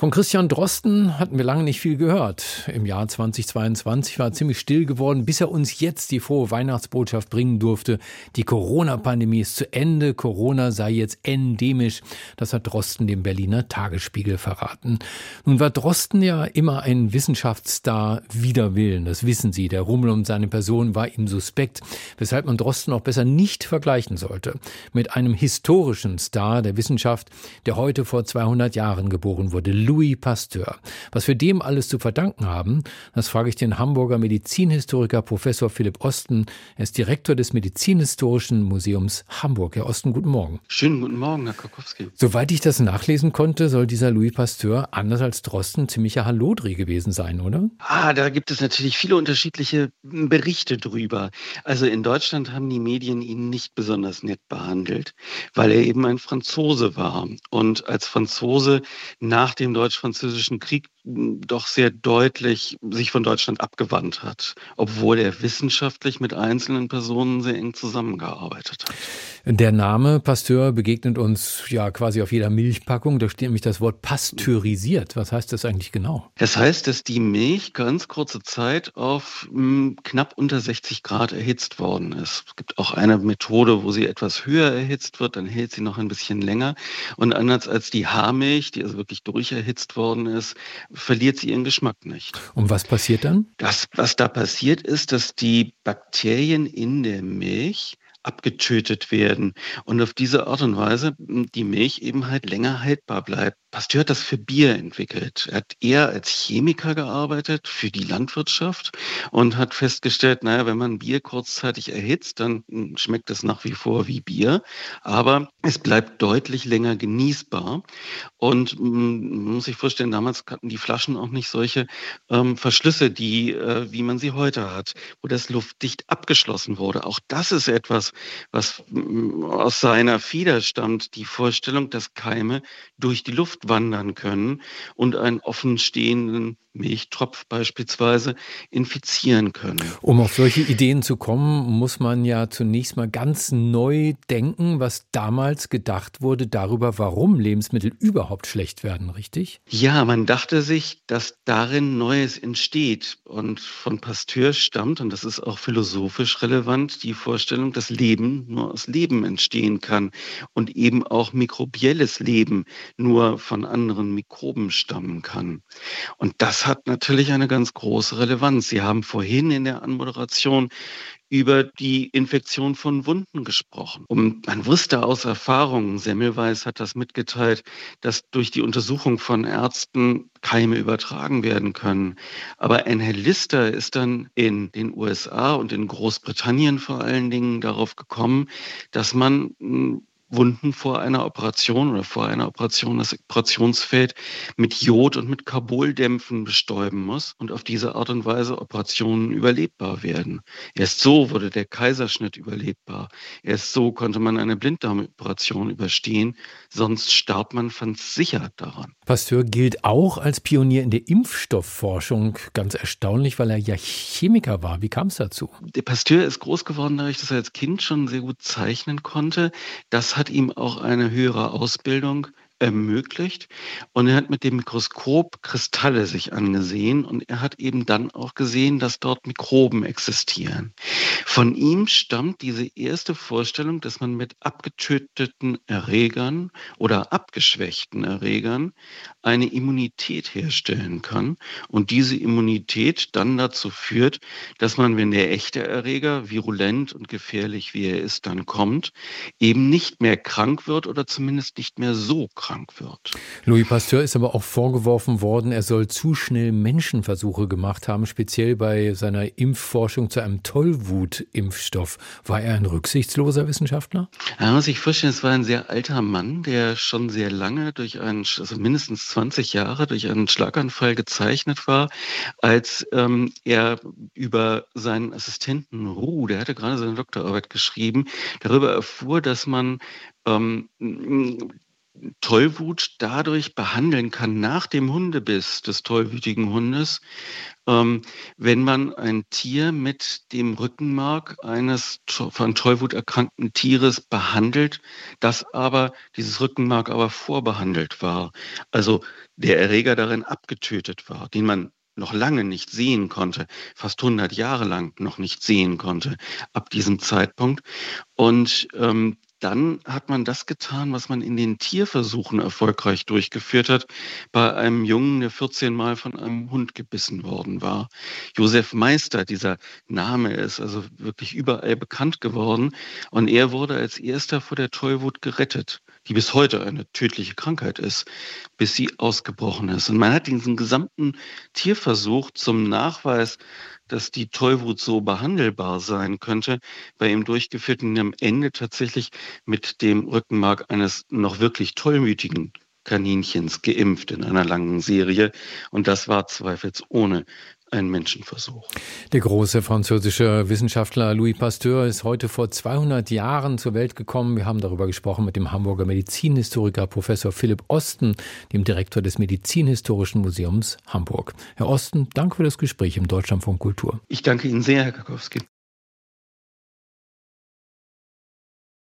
von Christian Drosten hatten wir lange nicht viel gehört. Im Jahr 2022 war ziemlich still geworden, bis er uns jetzt die frohe Weihnachtsbotschaft bringen durfte. Die Corona-Pandemie ist zu Ende, Corona sei jetzt endemisch. Das hat Drosten dem Berliner Tagesspiegel verraten. Nun war Drosten ja immer ein Wissenschaftsstar wider Willen, das wissen Sie. Der Rummel um seine Person war ihm suspekt, weshalb man Drosten auch besser nicht vergleichen sollte mit einem historischen Star der Wissenschaft, der heute vor 200 Jahren geboren wurde. Louis Pasteur. Was wir dem alles zu verdanken haben, das frage ich den Hamburger Medizinhistoriker Professor Philipp Osten. Er ist Direktor des Medizinhistorischen Museums Hamburg. Herr Osten, guten Morgen. Schönen guten Morgen, Herr Kokowski. Soweit ich das nachlesen konnte, soll dieser Louis Pasteur anders als Drosten ziemlicher Hallodri gewesen sein, oder? Ah, da gibt es natürlich viele unterschiedliche Berichte drüber. Also in Deutschland haben die Medien ihn nicht besonders nett behandelt, weil er eben ein Franzose war und als Franzose nach dem Deutsch-Französischen Krieg doch sehr deutlich sich von Deutschland abgewandt hat, obwohl er wissenschaftlich mit einzelnen Personen sehr eng zusammengearbeitet hat. Der Name Pasteur begegnet uns ja quasi auf jeder Milchpackung. Da steht nämlich das Wort pasteurisiert. Was heißt das eigentlich genau? Das heißt, dass die Milch ganz kurze Zeit auf mh, hm, knapp unter 60 Grad erhitzt worden ist. Es gibt auch eine Methode, wo sie etwas höher erhitzt wird, dann hält sie noch ein bisschen länger. Und anders als die Haarmilch, die also wirklich durcherhitzt worden ist, verliert sie ihren Geschmack nicht. Und was passiert dann? Das, was da passiert ist, dass die Bakterien in der Milch abgetötet werden und auf diese Art und Weise die Milch eben halt länger haltbar bleibt. Pasteur hat das für Bier entwickelt. Er hat eher als Chemiker gearbeitet für die Landwirtschaft und hat festgestellt, naja, wenn man Bier kurzzeitig erhitzt, dann schmeckt es nach wie vor wie Bier, aber es bleibt deutlich länger genießbar. Und man muss sich vorstellen, damals hatten die Flaschen auch nicht solche ähm, Verschlüsse, die, äh, wie man sie heute hat, wo das luftdicht abgeschlossen wurde. Auch das ist etwas, was aus seiner Feder stammt, die Vorstellung, dass Keime durch die Luft wandern können und einen offenstehenden Milchtropf beispielsweise infizieren können. Um auf solche Ideen zu kommen, muss man ja zunächst mal ganz neu denken, was damals gedacht wurde darüber, warum Lebensmittel überhaupt schlecht werden, richtig? Ja, man dachte sich, dass darin Neues entsteht. Und von Pasteur stammt, und das ist auch philosophisch relevant, die Vorstellung, dass Leben nur aus Leben entstehen kann und eben auch mikrobielles Leben nur von anderen Mikroben stammen kann. Und das hat natürlich eine ganz große Relevanz. Sie haben vorhin in der Anmoderation über die Infektion von Wunden gesprochen. Und man wusste aus Erfahrung, Semmelweis hat das mitgeteilt, dass durch die Untersuchung von Ärzten Keime übertragen werden können. Aber Anne Lister ist dann in den USA und in Großbritannien vor allen Dingen darauf gekommen, dass man hm, Wunden vor einer Operation oder vor einer Operation das Operationsfeld mit Jod und mit Carboldämpfen bestäuben muss und auf diese Art und Weise Operationen überlebbar werden. Erst so wurde der Kaiserschnitt überlebbar. Erst so konnte man eine Blinddarmoperation überstehen, sonst starb man versichert daran. Pasteur gilt auch als Pionier in der Impfstoffforschung. Ganz erstaunlich, weil er ja Chemiker war. Wie kam es dazu? Der Pasteur ist groß geworden dadurch, dass er als Kind schon sehr gut zeichnen konnte. Das hat ihm auch eine höhere Ausbildung ermöglicht. Und er hat mit dem Mikroskop Kristalle sich angesehen und er hat eben dann auch gesehen, dass dort Mikroben existieren. Von ihm stammt diese erste Vorstellung, dass man mit abgetöteten Erregern oder abgeschwächten Erregern eine Immunität herstellen kann und diese Immunität dann dazu führt, dass man, wenn der echte Erreger virulent und gefährlich wie er ist, dann kommt, eben nicht mehr krank wird oder zumindest nicht mehr so krank krank wird. Louis Pasteur ist aber auch vorgeworfen worden, er soll zu schnell Menschenversuche gemacht haben, speziell bei seiner Impfforschung zu einem Tollwut-Impfstoff. War er ein rücksichtsloser Wissenschaftler? Man muss sich vorstellen, es war ein sehr alter Mann, der schon sehr lange durch einen, also mindestens 20 Jahre durch einen Schlaganfall gezeichnet war, als ähm, er über seinen Assistenten Ruh, der hatte gerade seine Doktorarbeit geschrieben, darüber erfuhr, dass man ähm, Tollwut dadurch behandeln kann nach dem Hundebiss des tollwütigen Hundes, ähm, wenn man ein Tier mit dem Rückenmark eines von Tollwut erkrankten Tieres behandelt, das aber, dieses Rückenmark aber vorbehandelt war. Also der Erreger darin abgetötet war, den man noch lange nicht sehen konnte, fast 100 Jahre lang noch nicht sehen konnte ab diesem Zeitpunkt. Und ähm, dann hat man das getan, was man in den Tierversuchen erfolgreich durchgeführt hat, bei einem Jungen, der 14 Mal von einem Hund gebissen worden war. Josef Meister, dieser Name ist also wirklich überall bekannt geworden und er wurde als erster vor der Tollwut gerettet, die bis heute eine tödliche Krankheit ist, bis sie ausgebrochen ist. Und man hat diesen gesamten Tierversuch zum Nachweis dass die Tollwut so behandelbar sein könnte, bei ihm durchgeführt und am Ende tatsächlich mit dem Rückenmark eines noch wirklich tollmütigen Kaninchens geimpft in einer langen Serie. Und das war zweifelsohne ein Menschenversuch. Der große französische Wissenschaftler Louis Pasteur ist heute vor 200 Jahren zur Welt gekommen. Wir haben darüber gesprochen mit dem Hamburger Medizinhistoriker Professor Philipp Osten, dem Direktor des Medizinhistorischen Museums Hamburg. Herr Osten, danke für das Gespräch im Deutschlandfunk Kultur. Ich danke Ihnen sehr, Herr Kakowski.